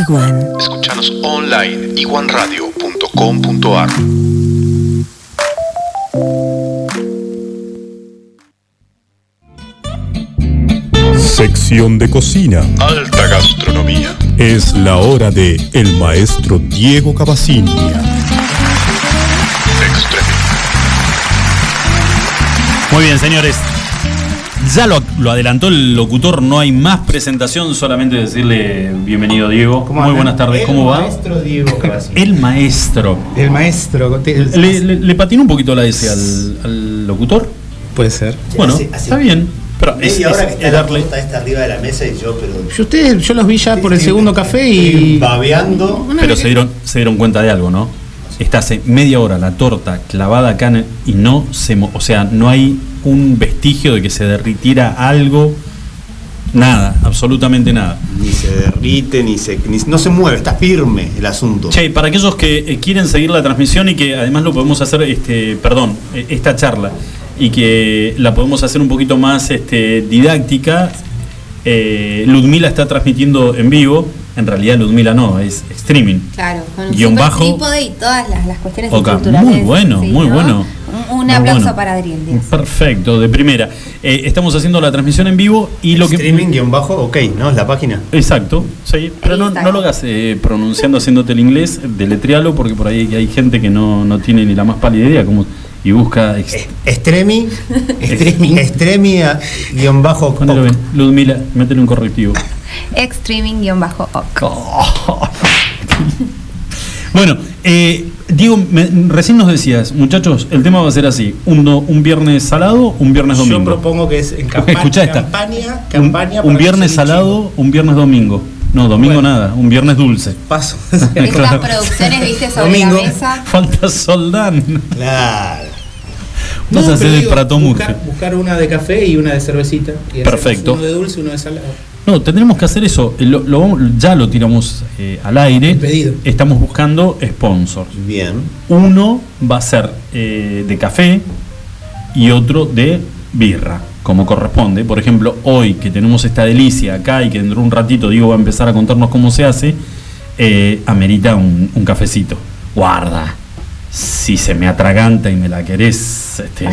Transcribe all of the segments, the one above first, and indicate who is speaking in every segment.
Speaker 1: Iguan.
Speaker 2: Escuchanos online iguanradio.com.ar.
Speaker 3: Sección de cocina.
Speaker 2: Alta gastronomía.
Speaker 3: Es la hora de el maestro Diego Cavacinia.
Speaker 2: Extreme.
Speaker 4: Muy bien, señores. Ya lo, lo adelantó el locutor, no hay más presentación, solamente decirle bienvenido Diego. Muy buenas tardes,
Speaker 5: El
Speaker 4: ¿cómo va?
Speaker 5: maestro Diego.
Speaker 4: El maestro.
Speaker 5: El maestro. el-
Speaker 4: ¿Le, le, le patinó un poquito la S al, al locutor?
Speaker 5: Puede ser.
Speaker 4: Bueno,
Speaker 6: hace- hace
Speaker 4: está bien. Pero es,
Speaker 6: Media hora
Speaker 4: es-
Speaker 6: que
Speaker 4: es
Speaker 6: está
Speaker 4: darle.
Speaker 6: esta arriba de la mesa y yo, pero.
Speaker 5: Yo, ustedes, yo los vi ya por el segundo café y.
Speaker 6: Babeando.
Speaker 4: Pero se dieron, se dieron cuenta de algo, ¿no? Está hace media hora la torta clavada acá el- y no se. O sea, no hay un vestigio de que se derritiera algo. Nada, absolutamente nada.
Speaker 6: Ni se derrite, ni se. ni- no se mueve, está firme el asunto.
Speaker 4: Che, para aquellos que eh, quieren seguir la transmisión y que además lo podemos hacer, este, perdón, eh, esta charla, y que la podemos hacer un poquito más este, didáctica, eh, Ludmila está transmitiendo en vivo, en realidad Ludmila no, es streaming.
Speaker 7: Claro, con
Speaker 4: Guión bajo.
Speaker 7: trípode y todas las, las cuestiones
Speaker 4: Ok,
Speaker 7: estructurales.
Speaker 4: muy bueno, muy
Speaker 7: ¿no?
Speaker 4: bueno.
Speaker 7: Un, un aplauso
Speaker 4: bueno.
Speaker 7: para Adriel Díaz.
Speaker 4: Perfecto, de primera. Eh, estamos haciendo la transmisión en vivo y lo que...
Speaker 6: Streaming guion bajo, ok, ¿no? Es la página.
Speaker 4: Exacto, sí, pero no, lo hagas eh, pronunciando, haciéndote el inglés, deletrealo, porque por ahí hay gente que no, no tiene ni la más pálida idea como, y busca...
Speaker 6: Extremi.
Speaker 5: Streaming.
Speaker 6: Extremi a- guion bajo.
Speaker 4: Ludmila, métele un correctivo.
Speaker 7: Extreming-oc.
Speaker 4: Bueno, eh, Diego, me- recién nos decías, muchachos, el tema va a ser así: un, do- un viernes salado, un viernes
Speaker 5: Yo
Speaker 4: domingo.
Speaker 5: propongo que es en campaña.
Speaker 4: Escuchá esta.
Speaker 5: Campaña,
Speaker 4: un,
Speaker 5: campaña
Speaker 4: un viernes salado, un viernes domingo. No, domingo
Speaker 5: Bueno.
Speaker 4: nada, un viernes dulce.
Speaker 5: Paso.
Speaker 7: Estas
Speaker 4: Claro.
Speaker 7: producciones, viste, sobre
Speaker 5: Domingo.
Speaker 7: la mesa.
Speaker 4: Falta Soldán.
Speaker 6: Claro.
Speaker 4: Vas a hacer el Prato
Speaker 5: buscar, buscar una de café y una de cervecita. Y
Speaker 4: Perfecto.
Speaker 5: Uno de dulce, uno de salado.
Speaker 4: No, tendremos que hacer eso. eh, Lo, ya lo tiramos eh, al aire.
Speaker 5: Pedido.
Speaker 4: Estamos buscando sponsors.
Speaker 6: Bien.
Speaker 4: Uno va a ser eh, de café y otro de birra, como corresponde. Por ejemplo, hoy que tenemos esta delicia acá y que dentro de un ratito Diego va a empezar a contarnos cómo se hace, eh, amerita un, un cafecito. Guarda. Si se me atraganta y me la querés, este,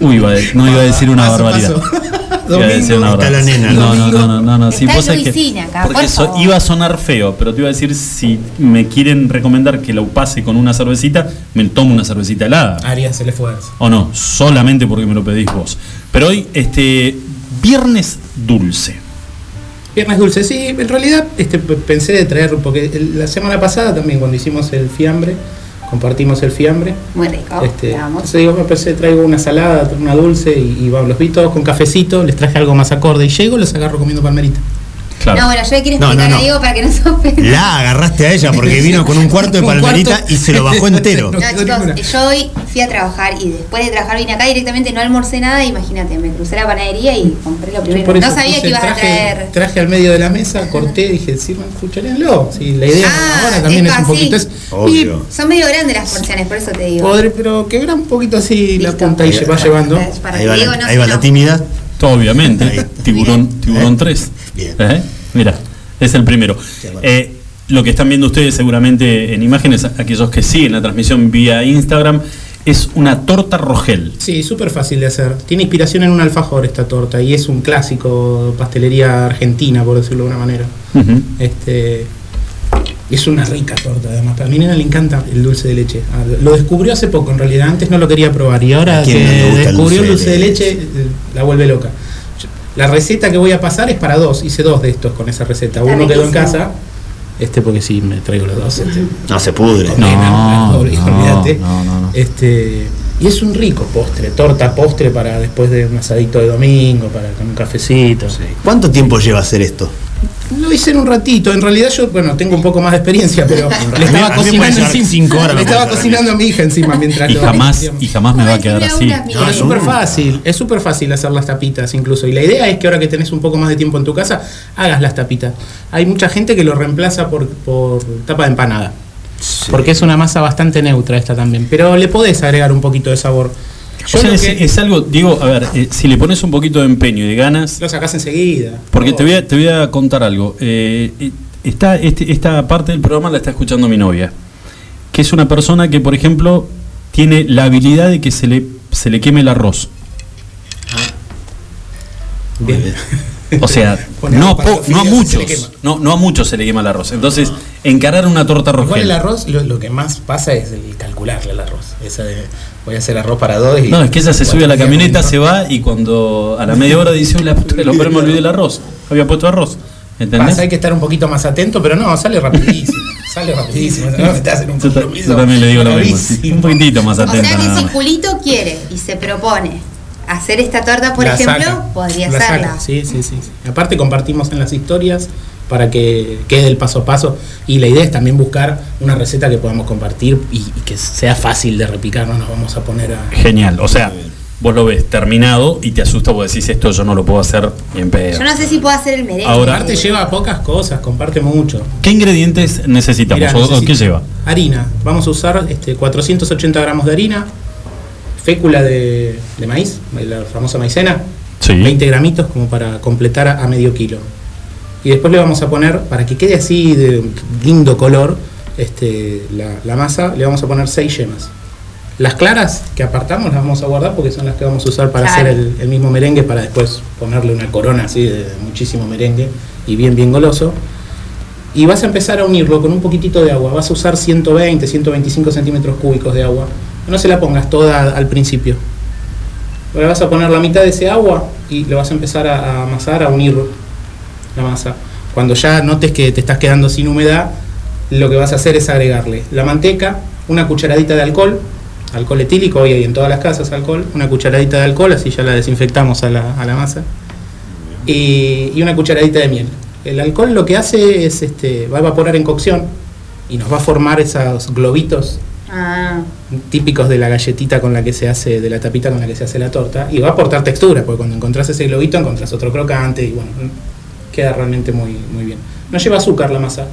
Speaker 4: uy, iba a de- no iba a decir una
Speaker 5: Paso,
Speaker 4: barbaridad.
Speaker 5: paso.
Speaker 4: Iba a decir una
Speaker 6: está la nena,
Speaker 4: No, no, no, no, no, no. Sí,
Speaker 7: Está
Speaker 4: vos sabés que-
Speaker 7: Luisina acá,
Speaker 4: porque
Speaker 7: por
Speaker 4: iba a sonar feo, pero te iba a decir si me quieren recomendar que lo pase con una cervecita, me tomo una cervecita helada.
Speaker 5: Arias el esfuerzo.
Speaker 4: O no, solamente porque me lo pedís vos. Pero hoy, este, viernes dulce.
Speaker 5: Viernes dulce, sí, en realidad este, pensé de traer, porque la semana pasada también cuando hicimos el fiambre, compartimos el fiambre,
Speaker 7: Muy rico.
Speaker 5: este, entonces digo, me pensé, traigo una salada, una dulce y, y vamos, los vi todos con cafecito, les traje algo más acorde y llego, los agarro comiendo palmerita.
Speaker 4: Claro.
Speaker 7: No, bueno, yo le quiero
Speaker 6: No,
Speaker 7: explicar
Speaker 6: no,
Speaker 7: a. Diego para que no se ofenda.
Speaker 6: La agarraste a ella porque vino con un cuarto de palmerita
Speaker 5: cuarto.
Speaker 6: y se lo bajó entero.
Speaker 5: No
Speaker 7: chicos, yo hoy fui a trabajar y después de trabajar vine acá directamente, no almorcé nada, imagínate, me crucé la panadería y compré lo primero. No sabía que ibas a traer.
Speaker 5: Traje al medio de la mesa, corté, dije, sirvan, escucharénlo. Sí, la idea
Speaker 7: Ah,
Speaker 5: ahora también es un poquito.
Speaker 7: sí.
Speaker 5: Es,
Speaker 6: Obvio.
Speaker 7: Son medio grandes las porciones, por eso te digo.
Speaker 5: podré, pero quebra un poquito así la
Speaker 7: Listo.
Speaker 5: punta y se va llevando.
Speaker 7: Para
Speaker 6: Ahí va
Speaker 7: Diego
Speaker 6: la,
Speaker 7: no
Speaker 6: ahí va la.
Speaker 4: Obviamente. Tiburón,
Speaker 6: Bien.
Speaker 4: tiburón
Speaker 6: ¿Eh?
Speaker 4: 3.
Speaker 6: Bien.
Speaker 4: ¿Eh? Mira, es el primero. Eh, lo que están viendo ustedes seguramente en imágenes, aquellos que siguen la transmisión vía Instagram, es una torta rogel.
Speaker 5: Sí, súper fácil de hacer. Tiene inspiración en un alfajor esta torta y es un clásico pastelería argentina, por decirlo de una manera. Este es una rica torta, además. A mi nena le encanta el dulce de leche. Ah, Lo descubrió hace poco, en realidad. Antes no lo quería probar y ahora
Speaker 6: ¿A
Speaker 5: que
Speaker 6: no
Speaker 5: descubrió el
Speaker 6: dulce
Speaker 5: dulce
Speaker 6: de
Speaker 5: de leche, eh, la vuelve loca. La receta que voy a pasar es para dos. Hice dos de estos con esa receta. Uno quedó en casa. Este porque sí, me traigo los dos. este.
Speaker 6: No se pudre.
Speaker 4: No, no,
Speaker 5: olvídate.
Speaker 4: no, no, no.
Speaker 5: Este, y es un rico postre, torta postre para después de un asadito de domingo, para con un cafecito.
Speaker 6: ¿Cuánto tiempo lleva hacer esto?
Speaker 5: Lo hice en un ratito, en realidad yo, bueno, tengo un poco más de experiencia, pero le estaba cocinando
Speaker 6: llevar
Speaker 5: encima.
Speaker 6: cinco horas,
Speaker 5: le
Speaker 6: me
Speaker 5: estaba
Speaker 6: puede
Speaker 5: cocinando a mi hija encima mientras
Speaker 4: Y
Speaker 5: lo
Speaker 4: jamás, y jamás me va a quedar así.
Speaker 5: es súper fácil, es súper fácil hacer las tapitas incluso. Y la idea es que ahora que tenés un poco más de tiempo en tu casa, hagas las tapitas. Hay mucha gente que lo reemplaza por, por tapa de empanada. Porque es una masa bastante neutra esta también. Pero le podés agregar un poquito de sabor. Yo
Speaker 4: O sea, es,
Speaker 5: que-
Speaker 4: es algo, digo, a ver, eh, si le pones un poquito de empeño y de ganas,
Speaker 5: lo sacás enseguida.
Speaker 4: porque
Speaker 5: Oh.
Speaker 4: te voy a, te voy a contar algo. Eh, eh, está, este- esta parte del programa la está escuchando mi novia, que es una persona que, por ejemplo, tiene la habilidad de que se le, se le queme el arroz.
Speaker 5: Bien.
Speaker 4: O sea, no, a po- no muchos, no, no a muchos se le quema el arroz. Entonces, encarar una torta
Speaker 5: Igual
Speaker 4: rogel.
Speaker 5: el arroz, lo, lo que más pasa es el calcularle el arroz. Esa de, voy a hacer arroz para dos y...
Speaker 4: No, es que ella se sube a la camioneta, se va y cuando a la media hora dice, "Uy, la puta que lo me olvidé el arroz. Había puesto arroz. ¿Entendés?
Speaker 5: Pasa, hay que estar un poquito más atento, pero no, sale rapidísimo. sale rapidísimo. No, estás en un
Speaker 4: Yo, ta-
Speaker 5: compromiso
Speaker 4: yo también le digo lo mismo. Un poquitito más
Speaker 7: O
Speaker 4: atenta
Speaker 7: sea que si. Julito quiere y se propone hacer esta torta, por
Speaker 5: La
Speaker 7: ejemplo,
Speaker 5: saca,
Speaker 7: podría
Speaker 5: la
Speaker 7: hacerla.
Speaker 5: Sí, sí, sí, sí. Aparte compartimos en las historias para que quede el paso a paso y la idea es también buscar una receta que podamos compartir y, y que sea fácil de replicar, no nos vamos a poner a...
Speaker 4: Genial. O sea, vos lo ves terminado y te asusta vos decís, esto yo no lo puedo hacer ni en pedo.
Speaker 7: Yo no sé si puedo hacer el merengue.
Speaker 4: Ahora-
Speaker 5: Aparte lleva pocas cosas, comparte mucho.
Speaker 4: ¿Qué ingredientes necesitamos?
Speaker 5: Mirá,
Speaker 4: ¿O- o
Speaker 5: necesito-
Speaker 4: ¿Qué lleva?
Speaker 5: Harina. Vamos a usar este, 480 gramos de harina, fécula de, de maíz, la famosa maicena,
Speaker 4: Sí.
Speaker 5: 20 gramitos como para completar a, a medio kilo. Y después le vamos a poner, para que quede así de lindo color, este, la, la masa, le vamos a poner 6 yemas. Las claras que apartamos las vamos a guardar porque son las que vamos a usar para
Speaker 7: Claro.
Speaker 5: hacer el, el mismo merengue, para después ponerle una corona así de muchísimo merengue y bien, bien goloso. Y vas a empezar a unirlo con un poquitito de agua. Vas a usar 120, 125 centímetros cúbicos de agua. No se la pongas toda al principio. Vas a poner la mitad de ese agua y le vas a empezar a, a amasar, a unir la masa. Cuando ya notes que te estás quedando sin humedad, lo que vas a hacer es agregarle la manteca, una cucharadita de alcohol, alcohol etílico, hoy hay en todas las casas alcohol, una cucharadita de alcohol, así ya la desinfectamos a la, a la masa, y, y una cucharadita de miel. El alcohol lo que hace es, este, va a evaporar en cocción y nos va a formar esos globitos
Speaker 7: Ah,
Speaker 5: típicos de la galletita con la que se hace, de la tapita con la que se hace la torta, y va a aportar textura, porque cuando encontrás ese globito encontrás otro crocante y bueno, queda realmente muy, muy bien. No lleva azúcar la masa,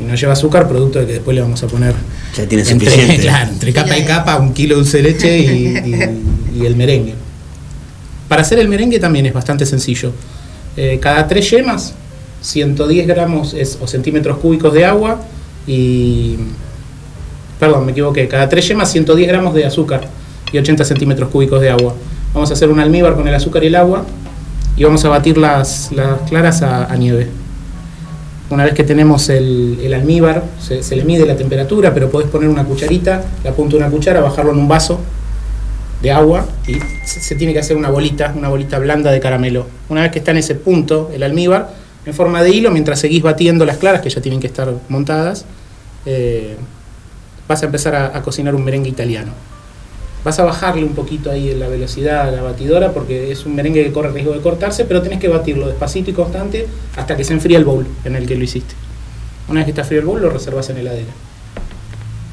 Speaker 5: y no lleva azúcar, producto de que después le vamos a poner
Speaker 6: Ya tiene
Speaker 5: entre,
Speaker 6: suficiente.
Speaker 5: claro, entre capa y capa un kilo de dulce de leche y, y- y el merengue. Para hacer el merengue también es bastante sencillo. Eh, cada tres yemas, 110 gramos es- o centímetros cúbicos de agua y perdón, me equivoqué, cada 3 yemas 110 gramos de azúcar y 80 centímetros cúbicos de agua. Vamos a hacer un almíbar con el azúcar y el agua y vamos a batir las, claras a, nieve. Una vez que tenemos el, almíbar, se, le mide la temperatura, pero podés poner una cucharita, la punta de una cuchara, bajarlo en un vaso de agua y se, se tiene que hacer una bolita, una bolita blanda de caramelo. Una vez que está en ese punto el almíbar, en forma de hilo, mientras seguís batiendo las claras, que ya tienen que estar montadas, eh, vas a empezar a, cocinar un merengue italiano. Vas a bajarle un poquito ahí la velocidad a la batidora porque es un merengue que corre riesgo de cortarse, pero tenés que batirlo despacito y constante hasta que se enfríe el bowl en el que lo hiciste. Una vez que está frío el bowl, lo reservas en heladera.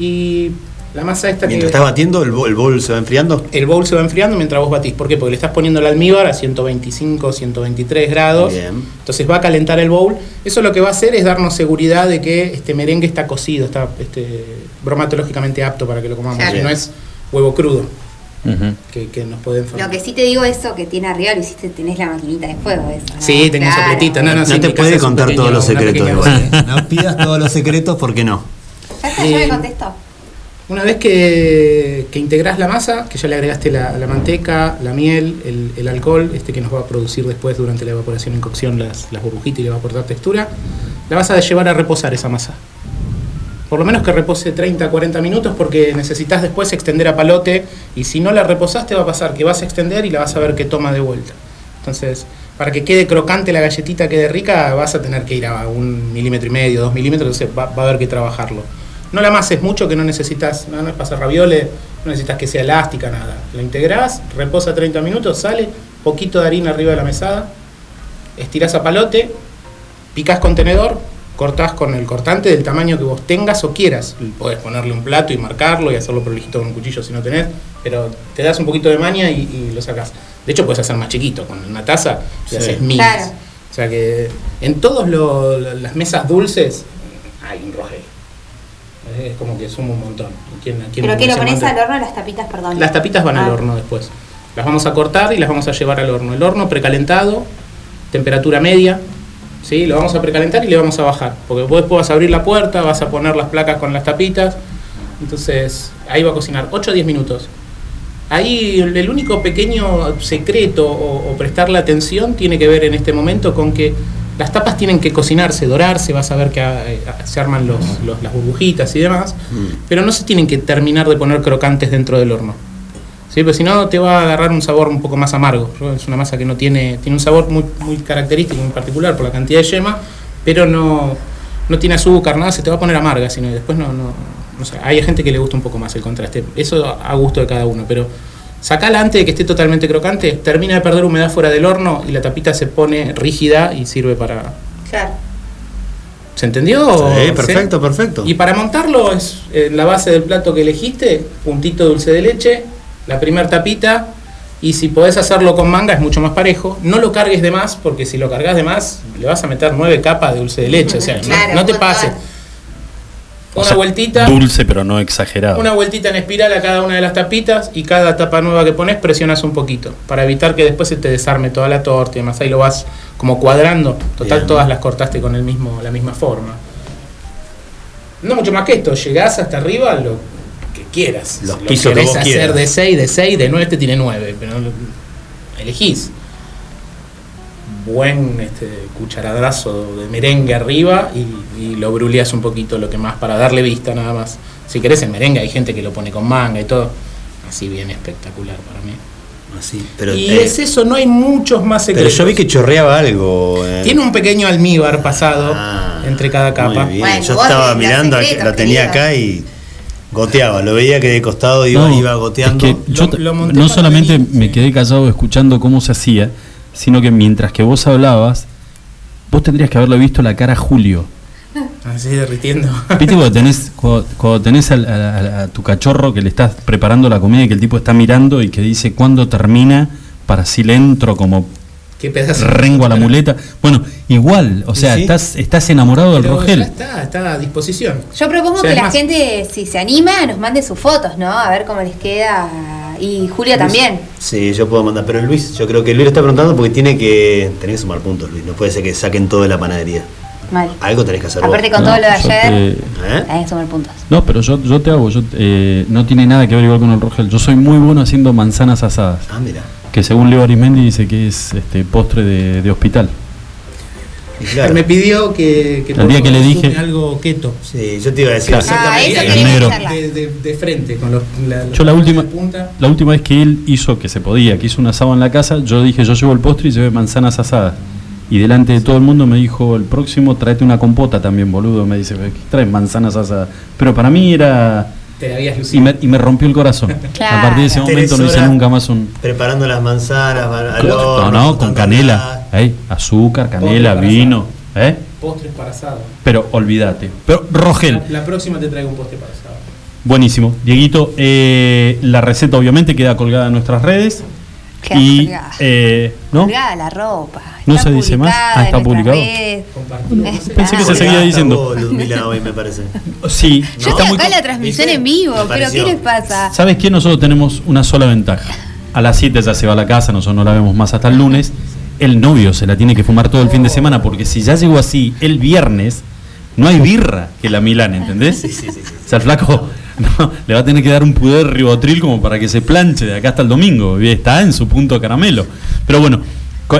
Speaker 5: Y la masa esta
Speaker 6: Mientras
Speaker 5: que...
Speaker 6: estás batiendo, el, bol- el bol se va enfriando.
Speaker 5: El bowl se va enfriando mientras vos batís. ¿Por qué? Porque le estás poniendo el almíbar a 125, 123 grados.
Speaker 6: Bien.
Speaker 5: Entonces va a calentar el bowl. Eso lo que va a hacer es darnos seguridad de que este merengue está cocido, está este, bromatológicamente apto para que lo comamos.
Speaker 7: Claro.
Speaker 5: Y no es huevo crudo, que, que nos puede enfermar.
Speaker 7: lo que sí te digo eso que tiene arriba lo hiciste, tenés la maquinita de fuego. Eso, ¿no?
Speaker 5: Sí, tengo
Speaker 7: Claro.
Speaker 5: sopletita. No, no,
Speaker 6: No
Speaker 5: sí,
Speaker 6: te puede contar
Speaker 5: pequeño-
Speaker 6: todos los secretos. No pidas todos los secretos porque no.
Speaker 7: Ya está, ya me contestó.
Speaker 5: Una vez que, que integrás la masa, que ya le agregaste la, manteca, la miel, el, el alcohol, este que nos va a producir después durante la evaporación en cocción las, las burbujitas y le va a aportar textura, la vas a llevar a reposar esa masa. Por lo menos que repose 30, 40 minutos porque necesitas después extender a palote y si no la reposaste va a pasar que vas a extender y la vas a ver que toma de vuelta. Entonces, para que quede crocante la galletita, quede rica, vas a tener que ir a un milímetro y medio, dos milímetros, entonces va, va a haber que trabajarlo. No la amases mucho, que no necesitas, no, no es para hacer ravioles, no necesitas que sea elástica, nada. La integrás, reposa 30 minutos, sale, poquito de harina arriba de la mesada, estirás a palote, picás con tenedor, cortás con el cortante del tamaño que vos tengas o quieras. Podés ponerle un plato y marcarlo y hacerlo prolijito con un cuchillo si no tenés, pero te das un poquito de maña y, y lo sacás. De hecho, puedes hacer más chiquito, con una taza y
Speaker 6: Sí.
Speaker 5: haces miles.
Speaker 7: Claro.
Speaker 5: O sea que en todas las mesas dulces hay un rogel. Es como que suma un montón. ¿Quién- a quién
Speaker 7: ¿Pero que lo pones al horno las tapitas, perdón?
Speaker 5: Las tapitas van al
Speaker 7: Ah.
Speaker 5: horno después. Las vamos a cortar y las vamos a llevar al horno. El horno precalentado, temperatura media, ¿sí? Lo vamos a precalentar y le vamos a bajar. Porque vos después vas a abrir la puerta, vas a poner las placas con las tapitas. Entonces, ahí va a cocinar 8 o 10 minutos. Ahí el, el único pequeño secreto o, o prestarle atención tiene que ver en este momento con que las tapas tienen que cocinarse, dorarse, vas a ver que eh, se arman los, los- las burbujitas y demás, pero no se tienen que terminar de poner crocantes dentro del horno. Sí, pero si no te va a agarrar un sabor un poco más amargo. Es una masa que no tiene, tiene un sabor muy, muy característico, muy particular por la cantidad de yema, pero no, no tiene azúcar, nada, se te va a poner amarga, sino después no, no, no sé, hay gente que le gusta un poco más el contraste. Eso a gusto de cada uno, pero sacala antes de que esté totalmente crocante, termina de perder humedad fuera del horno y la tapita se pone rígida y sirve para.
Speaker 7: Claro.
Speaker 5: ¿Se entendió?
Speaker 6: Sí,
Speaker 5: ¿Sí?
Speaker 6: perfecto, perfecto.
Speaker 5: Y para montarlo es en la base del plato que elegiste, puntito dulce de leche, la primer tapita, y si podés hacerlo con manga es mucho más parejo. No lo cargues de más, porque si lo cargas de más, le vas a meter nueve capas de dulce de leche. O sea, no-
Speaker 7: Claro,
Speaker 5: no, te pases. Una
Speaker 4: sea,
Speaker 5: vueltita.
Speaker 4: Dulce, pero no exagerado.
Speaker 5: Una vueltita en espiral a cada una de las tapitas y cada tapa nueva que pones presionas un poquito para evitar que después se te desarme toda la torta y demás. Ahí lo vas como cuadrando. Total,
Speaker 6: Bien.
Speaker 5: todas las cortaste con el mismo, la misma forma. No mucho más que esto. Llegás hasta arriba lo que quieras.
Speaker 6: Los
Speaker 5: Si lo
Speaker 6: pisos que
Speaker 5: querés
Speaker 6: vos
Speaker 5: hacer
Speaker 6: quieras.
Speaker 5: de 6, de 6, de 9, este tiene 9. Pero lo- elegís. Buen este, cucharadrazo de merengue arriba y, y lo bruleas un poquito lo que más para darle vista nada más. Si querés el merengue hay gente que lo pone con manga y todo. Así bien espectacular para mí.
Speaker 6: Así, pero,
Speaker 5: y
Speaker 6: eh,
Speaker 5: es eso, no hay muchos más
Speaker 6: pero
Speaker 5: secretos.
Speaker 6: yo vi que chorreaba algo. eh.
Speaker 5: Tiene un pequeño almíbar pasado
Speaker 6: Ah,
Speaker 5: entre cada capa.
Speaker 6: Muy bien.
Speaker 7: Bueno,
Speaker 6: yo estaba mirando,
Speaker 7: secretos,
Speaker 6: lo tenía
Speaker 7: querido.
Speaker 6: acá y goteaba. Lo veía que de costado iba,
Speaker 4: No,
Speaker 6: iba goteando.
Speaker 4: es que yo
Speaker 5: Lo-
Speaker 4: t-
Speaker 5: lo monté
Speaker 4: no solamente me
Speaker 5: sí.
Speaker 4: quedé callado escuchando cómo se hacía, sino que mientras que vos hablabas, vos tendrías que haberle visto la cara a Julio.
Speaker 5: Así derritiendo.
Speaker 4: ¿Viste cuando tenés, cuando, cuando tenés al- a, a- a tu cachorro que le estás preparando la comida y que el tipo está mirando y que dice cuándo termina para si le entro como
Speaker 5: Qué pedazo.
Speaker 4: rengo a la muleta? Bueno, igual, o sea,
Speaker 6: Sí.
Speaker 4: estás, estás enamorado del
Speaker 5: Pero
Speaker 4: Rogel.
Speaker 5: ya está, está a disposición.
Speaker 7: Yo propongo
Speaker 5: O sea,
Speaker 7: que la
Speaker 5: más-
Speaker 7: gente, si se anima, nos mande sus fotos, ¿no? A ver cómo les queda. Y Julio también.
Speaker 6: Sí, yo puedo mandar. Pero Luis, yo creo que Luis lo está preguntando porque tiene que. Tenés que sumar puntos, Luis. No puede ser que saquen todo de la panadería.
Speaker 7: Mal.
Speaker 6: Algo tenés que hacer vos.
Speaker 7: Aparte con
Speaker 4: No,
Speaker 7: todo lo de ayer,
Speaker 4: te-
Speaker 6: ¿Eh?
Speaker 7: hay que sumar puntos.
Speaker 4: No, pero yo, yo te hago, yo, eh, no tiene nada que ver igual con el Rogel. Yo soy muy bueno haciendo manzanas asadas,
Speaker 6: Ah, mira.
Speaker 4: que según Leo Arismendi dice que es este postre de, de hospital.
Speaker 5: Me pidió que, que
Speaker 4: El día que le dije-
Speaker 5: algo keto.
Speaker 6: Sí, yo te iba a decir.
Speaker 4: Claro.
Speaker 7: Ah, eso.
Speaker 5: De, de- de frente, con los, la-
Speaker 4: Yo la última,
Speaker 5: de punta.
Speaker 4: la última vez que él hizo que se podía, que hizo un asado en la casa, yo dije, yo llevo el postre y llevé manzanas asadas. Y delante de todo el mundo me dijo, el próximo tráete una compota también, boludo. Me dice, ¿qué traes manzanas asadas? Pero para mí era...
Speaker 5: Te habías
Speaker 4: Y
Speaker 5: lucido.
Speaker 4: me, y me rompió el corazón.
Speaker 7: Claro.
Speaker 4: A partir de ese momento no hice nunca más un...
Speaker 6: Preparando las manzanas al
Speaker 4: No,
Speaker 6: horno,
Speaker 4: no, con canela. ¿eh? Azúcar, canela,
Speaker 5: Postre para
Speaker 4: vino. ¿eh?
Speaker 5: Postres para asado.
Speaker 4: Pero olvídate. Pero Rogel,
Speaker 5: La, la próxima te traigo un postre para asado.
Speaker 4: buenísimo. Dieguito, eh, la receta obviamente queda colgada en nuestras redes.
Speaker 7: Queda
Speaker 4: y,
Speaker 7: colgada.
Speaker 4: eh, ¿no?
Speaker 7: Colgada la ropa.
Speaker 4: No se dice más. Ah, está publicado.
Speaker 7: Eh,
Speaker 4: Pensé que se seguía diciendo.
Speaker 6: Ludmila, hoy me parece.
Speaker 4: Sí,
Speaker 7: Yo estoy acá en la transmisión
Speaker 6: ¿Viste?
Speaker 7: en vivo, pero ¿qué les pasa?
Speaker 4: ¿Sabes qué? Nosotros tenemos una sola ventaja. A las 7 ya se va a la casa, nosotros no la vemos más hasta el lunes. El novio se la tiene que fumar todo el fin de semana porque si ya llegó así el viernes, no hay birra que la Milán, ¿entendés?
Speaker 6: Sí, sí, sí. sí.
Speaker 4: O sea, el flaco no, le va a tener que dar un pudor ribotril como para que se planche de acá hasta el domingo. Está en su punto caramelo. Pero bueno,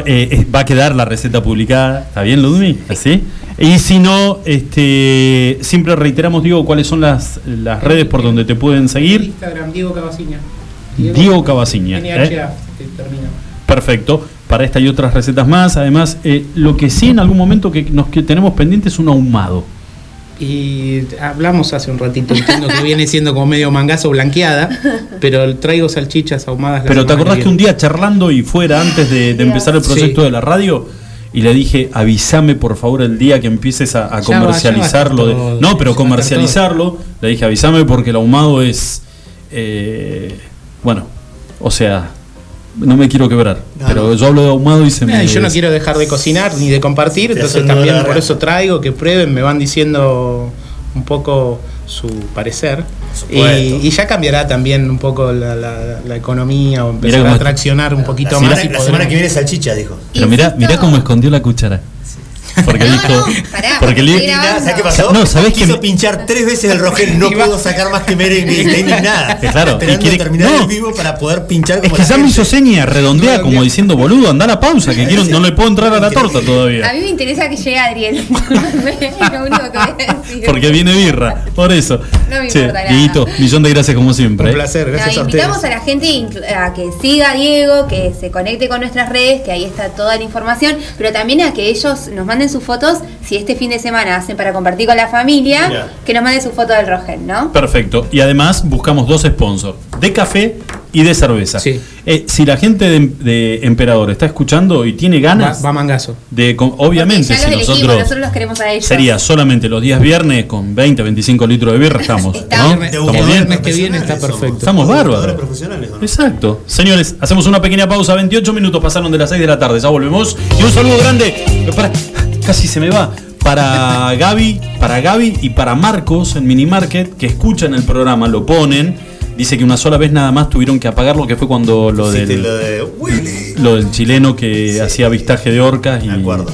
Speaker 4: eh, eh, va a quedar la receta publicada. ¿Está bien, Ludmi? ¿Así? Y si no, este, siempre reiteramos, digo, cuáles son las, las redes por donde te pueden seguir.
Speaker 5: Instagram, Diego Cavaciña.
Speaker 4: Diego Cavaciña,
Speaker 5: NHA,
Speaker 4: ¿eh? Perfecto. Para esta y otras recetas más. Además, eh, lo que sí en algún momento que nos que tenemos pendiente es un ahumado.
Speaker 5: Y hablamos hace un ratito, entiendo que viene siendo como medio mangazo blanqueada, pero traigo salchichas ahumadas. la
Speaker 4: Pero ¿te acordás que un día charlando y fuera antes de, de empezar el proyecto
Speaker 5: Sí.
Speaker 4: de la radio? Y le dije, avísame por favor el día que empieces a, a
Speaker 5: Ya va,
Speaker 4: comercializarlo.
Speaker 5: ya va a
Speaker 4: de- no, pero comercializarlo. Le dije, avísame porque el ahumado es... eh, bueno, o sea, no me quiero quebrar.
Speaker 6: No,
Speaker 4: pero
Speaker 6: no.
Speaker 4: yo hablo de ahumado y se
Speaker 5: Mira,
Speaker 4: me...
Speaker 5: yo no quiero dejar de cocinar ni de compartir,
Speaker 6: Te
Speaker 5: entonces también por eso traigo que prueben, me van diciendo un poco su parecer. Y, ya cambiará también un poco la, la- la economía o
Speaker 4: Mirá
Speaker 5: empezar
Speaker 4: cómo
Speaker 5: a traccionar un poquito
Speaker 6: la
Speaker 5: más.
Speaker 6: semana,
Speaker 5: y
Speaker 6: la semana que viene salchicha, dijo.
Speaker 4: Pero mirá, mirá cómo escondió la cuchara. Porque
Speaker 7: No,
Speaker 4: dijo.
Speaker 7: no, pará,
Speaker 4: porque li-
Speaker 7: estoy grabando.
Speaker 6: ¿Sabes qué pasó?
Speaker 4: No, ¿sabés
Speaker 6: Quiso
Speaker 4: que
Speaker 6: pinchar tres veces el rogel, no pudo sacar más que merengue, está indignada.
Speaker 4: Que claro,
Speaker 6: esperando
Speaker 4: y quiere-
Speaker 6: terminar
Speaker 4: no.
Speaker 6: el vivo para poder pinchar como
Speaker 4: Es que ya me hizo seña, redondea como diciendo, boludo, anda a la pausa, que quiero, no le puedo entrar a la torta
Speaker 7: A
Speaker 4: todavía.
Speaker 7: mí me interesa que llegue Adriel. lo único que voy a decir.
Speaker 4: Porque viene birra, por eso.
Speaker 7: No me importa nada.
Speaker 4: Dieguito, millón de gracias como siempre.
Speaker 6: Un
Speaker 4: ¿eh?
Speaker 6: placer, gracias a
Speaker 7: invitamos
Speaker 6: ustedes.
Speaker 7: a la gente a que siga a Diego, que se conecte con nuestras redes, que ahí está toda la información, pero también a que ellos nos manden sus fotos, si este fin de semana hacen para compartir con la familia, que nos manden su foto del Rogel, ¿no?
Speaker 4: Perfecto. Y además buscamos dos sponsors, de café y de cerveza.
Speaker 5: Sí.
Speaker 4: Eh, si la gente de, de Emperador está escuchando y tiene
Speaker 5: Va,
Speaker 4: ganas
Speaker 5: va mangazo.
Speaker 4: de... con- obviamente, si
Speaker 7: los elegimos,
Speaker 4: nosotros...
Speaker 7: nosotros los queremos a ellos.
Speaker 4: Sería solamente los días viernes con 20, 25 litros de birra, estamos. ¿Estamos
Speaker 5: el viernes que viene está perfecto.
Speaker 4: Estamos bárbaros.
Speaker 6: ¿Jugadores profesionales o no?
Speaker 4: Exacto. Señores, hacemos una pequeña pausa. 28 minutos pasaron de las 6 de la tarde. Ya volvemos. Y un saludo grande. Para- casi se me va. Para Gaby, para Gaby y para Marcos en Minimarket que escuchan el programa, lo ponen. Dice que una sola vez nada más tuvieron que apagarlo, que fue cuando lo del,
Speaker 6: lo de
Speaker 4: lo del chileno que hacía avistaje de orcas y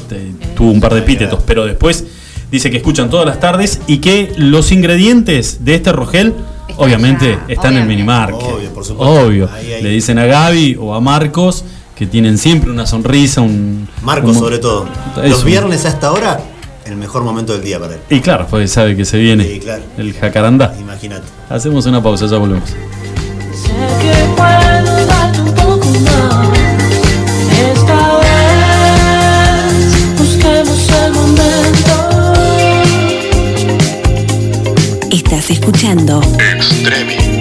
Speaker 4: te- tuvo un par de pítetos, pero después dice que escuchan todas las tardes y que los ingredientes de este rogel
Speaker 7: Están
Speaker 4: obviamente
Speaker 7: ya,
Speaker 4: están en
Speaker 7: obviamente.
Speaker 4: Minimarket.
Speaker 6: Obvio, por supuesto.
Speaker 4: Obvio.
Speaker 6: Ahí, ahí.
Speaker 4: Le dicen a Gaby o a Marcos que tienen siempre una sonrisa, un
Speaker 6: Marcos,
Speaker 4: un-
Speaker 6: sobre todo. Los viernes hasta ahora, el mejor momento del día para él.
Speaker 4: Y claro, porque sabe que se viene
Speaker 6: Sí, claro.
Speaker 4: el jacarandá.
Speaker 6: Imagínate.
Speaker 4: Hacemos una pausa, ya volvemos.
Speaker 1: Sé que puedo darte un poco más. Esta vez busquemos el momento.
Speaker 8: Estás escuchando
Speaker 2: Extremis.